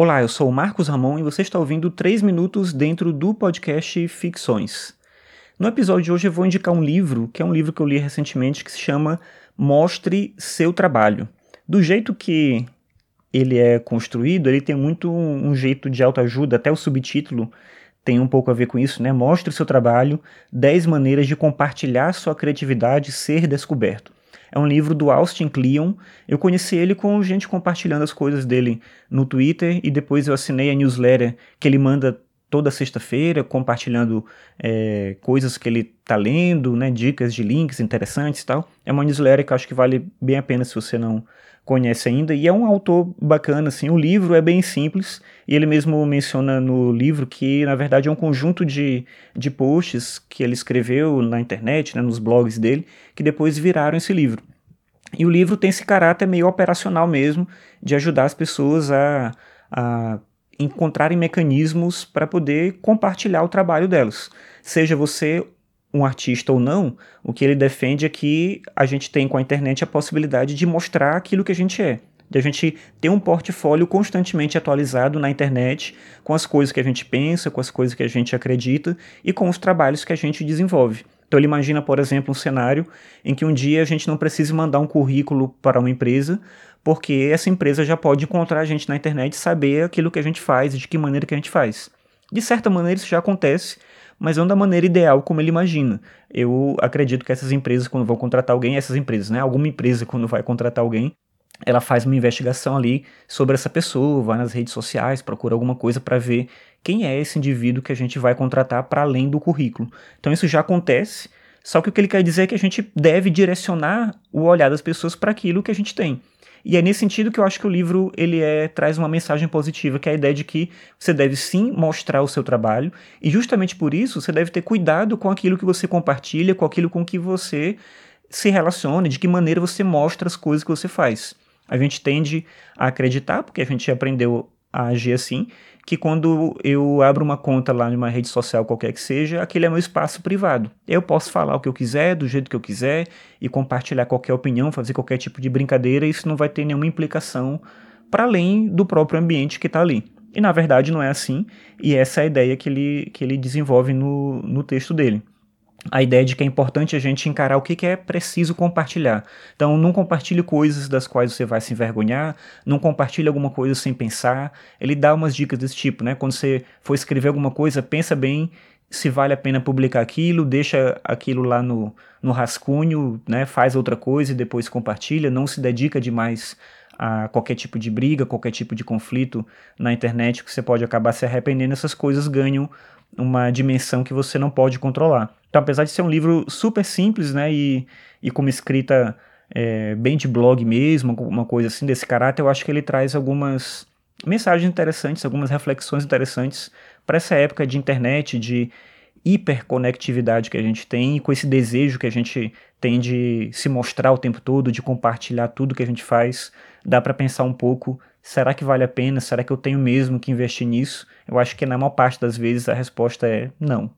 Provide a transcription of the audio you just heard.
Olá, eu sou o Marcos Ramon e você está ouvindo 3 minutos dentro do podcast Ficções. No episódio de hoje eu vou indicar um livro, que é um livro que eu li recentemente, que se chama Mostre Seu Trabalho. Do jeito que ele é construído, ele tem muito um jeito de autoajuda, até o subtítulo tem um pouco a ver com isso, né? Mostre seu trabalho, 10 maneiras de compartilhar sua criatividade e ser descoberto. É um livro do Austin Kleon. Eu conheci ele com gente compartilhando as coisas dele no Twitter e depois eu assinei a newsletter que ele manda toda sexta-feira, compartilhando é, coisas que ele está lendo, né, dicas de links interessantes e tal. É uma newsletter que eu acho que vale bem a pena se você não conhece ainda, e é um autor bacana, assim, o livro é bem simples, e ele mesmo menciona no livro que, na verdade, é um conjunto de, de posts que ele escreveu na internet, né, nos blogs dele, que depois viraram esse livro. E o livro tem esse caráter meio operacional mesmo, de ajudar as pessoas a, a encontrarem mecanismos para poder compartilhar o trabalho delas. Seja você um artista ou não, o que ele defende é que a gente tem com a internet a possibilidade de mostrar aquilo que a gente é. De a gente ter um portfólio constantemente atualizado na internet com as coisas que a gente pensa, com as coisas que a gente acredita e com os trabalhos que a gente desenvolve. Então ele imagina, por exemplo, um cenário em que um dia a gente não precise mandar um currículo para uma empresa, porque essa empresa já pode encontrar a gente na internet e saber aquilo que a gente faz e de que maneira que a gente faz. De certa maneira isso já acontece, mas não da maneira ideal como ele imagina. Eu acredito que essas empresas, quando vão contratar alguém, essas empresas, né? Alguma empresa, quando vai contratar alguém, ela faz uma investigação ali sobre essa pessoa, vai nas redes sociais, procura alguma coisa para ver quem é esse indivíduo que a gente vai contratar para além do currículo. Então isso já acontece, só que o que ele quer dizer é que a gente deve direcionar o olhar das pessoas para aquilo que a gente tem. E é nesse sentido que eu acho que o livro ele é, traz uma mensagem positiva, que é a ideia de que você deve sim mostrar o seu trabalho, e justamente por isso você deve ter cuidado com aquilo que você compartilha, com aquilo com que você se relaciona, de que maneira você mostra as coisas que você faz. A gente tende a acreditar, porque a gente aprendeu a agir assim, que quando eu abro uma conta lá numa rede social qualquer que seja, aquele é meu espaço privado. Eu posso falar o que eu quiser, do jeito que eu quiser, e compartilhar qualquer opinião, fazer qualquer tipo de brincadeira, e isso não vai ter nenhuma implicação para além do próprio ambiente que está ali. E na verdade não é assim, e essa é a ideia que ele, que ele desenvolve no, no texto dele a ideia de que é importante a gente encarar o que, que é preciso compartilhar. Então, não compartilhe coisas das quais você vai se envergonhar, não compartilhe alguma coisa sem pensar. Ele dá umas dicas desse tipo, né? Quando você for escrever alguma coisa, pensa bem se vale a pena publicar aquilo, deixa aquilo lá no, no rascunho, né? Faz outra coisa e depois compartilha, não se dedica demais a qualquer tipo de briga, qualquer tipo de conflito na internet, que você pode acabar se arrependendo, essas coisas ganham uma dimensão que você não pode controlar. Então, apesar de ser um livro super simples, né, e, e com uma escrita é, bem de blog mesmo, uma coisa assim desse caráter, eu acho que ele traz algumas mensagens interessantes, algumas reflexões interessantes para essa época de internet, de hiperconectividade que a gente tem, com esse desejo que a gente tem de se mostrar o tempo todo, de compartilhar tudo que a gente faz, dá para pensar um pouco, será que vale a pena? Será que eu tenho mesmo que investir nisso? Eu acho que na maior parte das vezes a resposta é não.